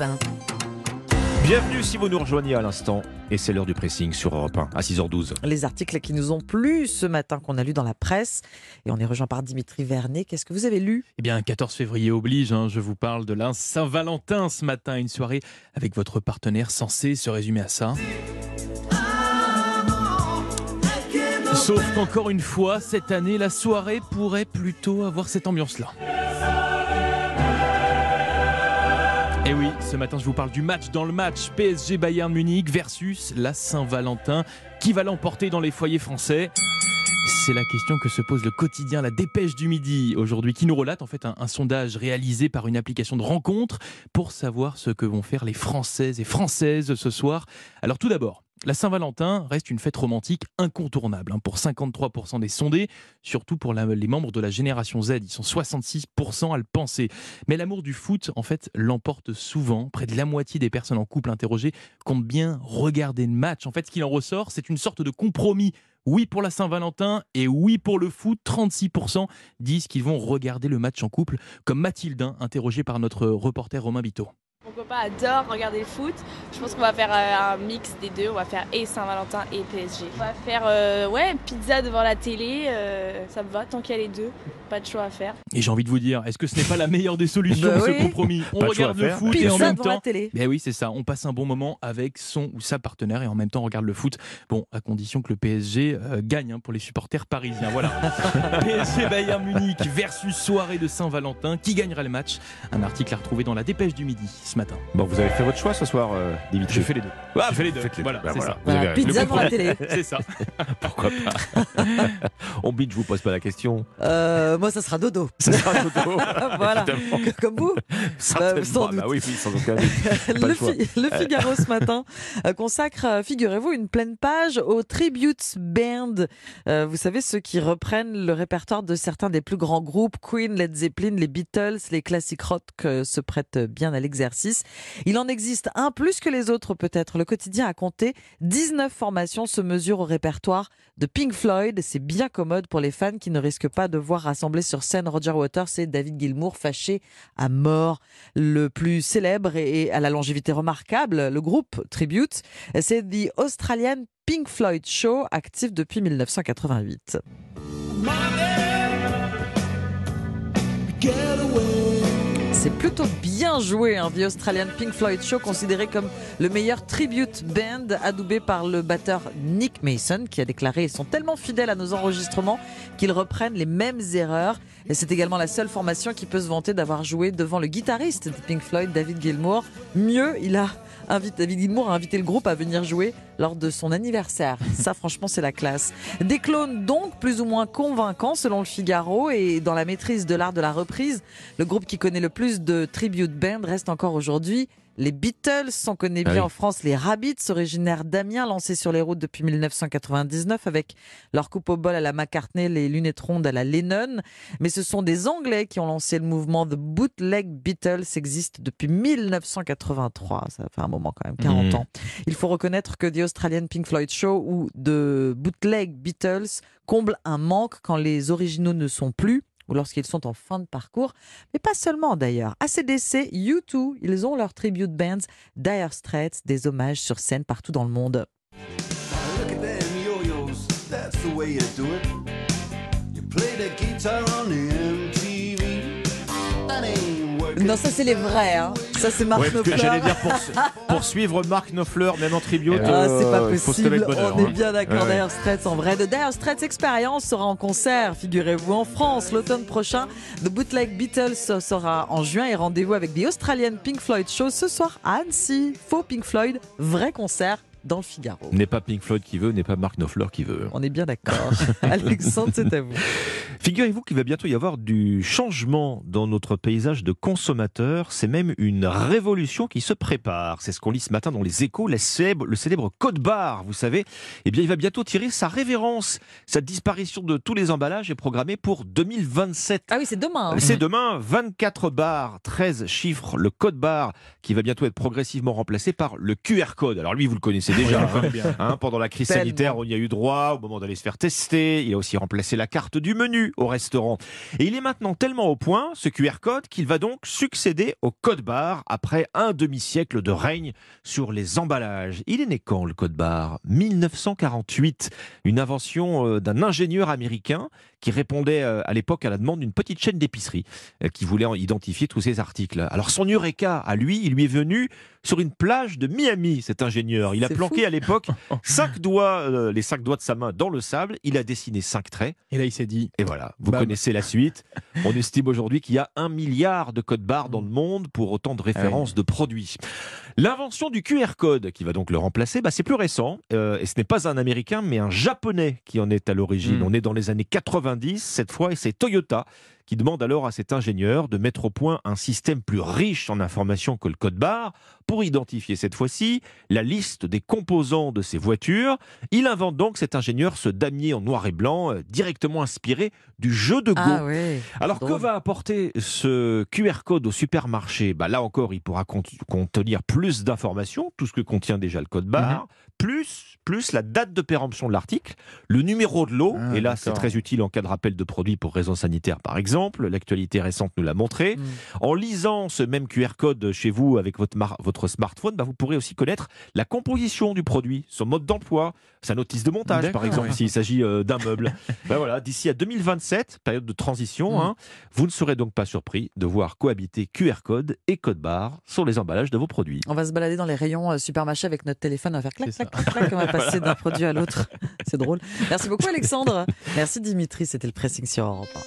1. Bienvenue si vous nous rejoignez à l'instant. Et c'est l'heure du pressing sur Europe 1 à 6h12. Les articles qui nous ont plu ce matin, qu'on a lu dans la presse. Et on est rejoint par Dimitri Vernet. Qu'est-ce que vous avez lu? Eh bien, 14 février oblige, hein, je vous parle de la Saint-Valentin ce matin, une soirée avec votre partenaire censé se résumer à ça. Sauf qu'encore une fois, cette année, la soirée pourrait plutôt avoir cette ambiance-là. Et oui, ce matin, je vous parle du match dans le match PSG Bayern Munich versus la Saint-Valentin. Qui va l'emporter dans les foyers français? C'est la question que se pose le quotidien La Dépêche du Midi aujourd'hui, qui nous relate en fait un, un, sondage réalisé par une application de rencontre pour savoir ce que vont faire les Françaises et Françaises ce soir. Alors tout d'abord, la Saint-Valentin reste une fête romantique incontournable hein, pour 53% des sondés, surtout pour les membres de la génération Z. Ils sont 66% à le penser. Mais l'amour du foot, en fait, l'emporte souvent. Près de la moitié des personnes en couple interrogées comptent bien regarder le match. En fait, ce qu'il en ressort, c'est une sorte de compromis oui pour la Saint-Valentin et oui pour le foot. 36% disent qu'ils vont regarder le match en couple, comme Mathilde, interrogée par notre reporter Romain Biteau. Mon copain adore regarder le foot. Je pense qu'on va faire euh, un mix des deux. On va faire et Saint-Valentin et PSG. On va faire euh, ouais, pizza devant la télé. Euh, ça me va tant qu'il y a les deux. Pas de choix à faire. Et j'ai envie de vous dire, est-ce que ce n'est pas la meilleure des solutions, bah ce oui. compromis On pas regarde le foot pizza et en même devant temps. la télé. Ben oui, c'est ça. On passe un bon moment avec son ou sa partenaire et en même temps on regarde le foot. Bon, à condition que le PSG euh, gagne hein, pour les supporters parisiens. Voilà. PSG Bayern Munich versus soirée de Saint-Valentin. Qui gagnera le match? Un article à retrouver dans la Dépêche du midi ce matin. Bon, vous avez fait votre choix ce soir, euh, Dimitri J'ai fait les deux. Ah, fait les deux. faites les Voilà, deux. Bah, c'est voilà. ça. Avez pizza devant la télé. C'est ça. Pourquoi pas On bitch, je vous pose pas la question. Euh, moi, ça sera dodo. Ça sera dodo. voilà. Évidemment. Comme vous. Sans doute. bah oui, oui, sans aucun doute. Pas Le, le choix. Fi- le Figaro ce matin euh, consacre, figurez-vous, une pleine page aux tribute band. Euh, vous savez, ceux qui reprennent le répertoire de certains des plus grands groupes, Queen, Led Zeppelin, les Beatles, les classiques rock se prêtent bien à l'exercice. Il en existe un plus que les autres peut-être. Le quotidien a compté 19 formations se mesurent au répertoire de Pink Floyd. C'est bien commode pour les fans qui ne risquent pas de voir rassembler sur scène Roger Waters et David Gilmour fâchés à mort. Le plus célèbre et à la longévité remarquable, le groupe Tribute, c'est The Australian Pink Floyd Show, actif depuis 1988. C'est plutôt bien joué, hein, The Australian Pink Floyd Show, considéré comme le meilleur tribute band, adoubé par le batteur Nick Mason, qui a déclaré Ils sont tellement fidèles à nos enregistrements qu'ils reprennent les mêmes erreurs. Et c'est également la seule formation qui peut se vanter d'avoir joué devant le guitariste de Pink Floyd, David Gilmour. Mieux, il a invité, David Gilmour a invité le groupe à venir jouer lors de son anniversaire. Ça, franchement, c'est la classe. Des clones donc plus ou moins convaincants selon le Figaro et dans la maîtrise de l'art de la reprise, le groupe qui connaît le plus de tribute band reste encore aujourd'hui les Beatles, on connaît Ah bien oui. en France les Rabbits, originaires d'Amiens, lancés sur les routes depuis 1999 avec leur coupe au bol à la McCartney, les lunettes rondes à la Lennon. Mais ce sont des Anglais qui ont lancé le mouvement The Bootleg Beatles, existe depuis 1983. Ça fait un moment quand même, 40 Mhm. ans. Il faut reconnaître que The Australian Pink Floyd Show ou The Bootleg Beatles comble un manque quand les originaux ne sont plus ou lorsqu'ils sont en fin de parcours, mais pas seulement d'ailleurs. ACDC, U2, ils ont leurs tribute bands, Dire Straits, des hommages sur scène partout dans le monde. Non, ça c'est les vrais, hein. ça c'est Marc Ouais, Knopfler. j'allais dire pour, pour suivre Mark Knopfler, même en tribute. Ah, c'est pas euh, lever possible, on est hein. bien d'accord. Dire Straits en vrai. De Dire Straits Experience sera en concert, figurez-vous, en France l'automne prochain. The Bootleg Beatles sera en juin et rendez-vous avec The Australian Pink Floyd Show ce soir à Annecy. Faux Pink Floyd, vrai concert dans le Figaro. N'est pas Pink Floyd qui veut, n'est pas Mark Knopfler qui veut. On est bien d'accord. Alexandre, c'est à vous. Figurez-vous qu'il va bientôt y avoir du changement dans notre paysage de consommateurs. C'est même une révolution qui se prépare. C'est ce qu'on lit ce matin dans les échos. La célèbre- le célèbre code barre, vous savez, eh bien, il va bientôt tirer sa révérence. Sa disparition de tous les emballages est programmée pour 2027. Ah oui, c'est demain. hein. C'est demain, 24 barres, 13 chiffres, le code barre qui va bientôt être progressivement remplacé par le QR code. Alors lui, vous le connaissez déjà. hein. Hein, pendant la crise Tellement. sanitaire, on y a eu droit au moment d'aller se faire tester. Il a aussi remplacé la carte du menu. Au restaurant. Et il est maintenant tellement au point, ce QR code, qu'il va donc succéder au code barre après un demi-siècle de règne sur les emballages. Il est né quand le code barre? 1948, une invention euh, d'un ingénieur américain qui répondait euh, à l'époque à la demande d'une petite chaîne d'épicerie euh, qui voulait en identifier tous ces articles. Alors son Eureka, à lui, il lui est venu sur une plage de Miami, cet ingénieur. Il a planqué fou. à l'époque cinq doigts, euh, les cinq doigts de sa main dans le sable. Il a dessiné cinq traits. Et là, il s'est dit Et voilà, vous Bam. connaissez la suite. On estime aujourd'hui qu'il y a un milliard de codes barres dans le monde pour autant de références de produits. L'invention du QR code, qui va donc le remplacer, bah, c'est plus récent. euh, et ce n'est pas un Américain, mais un Japonais qui en est à l'origine. Mm. On est dans les années 90 cette fois, et c'est Toyota qui demande alors à cet ingénieur de mettre au point un système plus riche en informations que le code barre pour identifier cette fois-ci la liste des composants de ces voitures. Il invente donc cet ingénieur ce damier en noir et blanc euh, directement inspiré du jeu de Go. Ah ouais. Alors que va apporter ce QR code au supermarché? Bah, Là encore, il pourra cont- contenir plus d'informations, tout ce que contient déjà le code barre, Mhm. plus, plus la date de péremption de l'article, le numéro de l'eau, Ah, et là c'est très utile en cas de rappel de produits pour raisons sanitaires par exemple, l'actualité récente nous l'a montré. Mm. En lisant ce même QR code chez vous avec votre, mar- votre smartphone, bah, vous pourrez aussi connaître la composition du produit, son mode d'emploi, sa notice de montage par exemple s'il s'agit euh, d'un meuble. Ben voilà, d'ici à 2027, période de transition, Mm. hein, vous ne serez donc pas surpris de voir cohabiter QR code et code barre sur les emballages de vos produits. On va se balader dans les rayons euh, supermarché avec notre téléphone, on va faire clac, clac, clac, clac, on va passer d'un produit à l'autre. C'est drôle. Merci beaucoup Alexandre. Merci Dimitri, c'était le pressing sur Europe 1.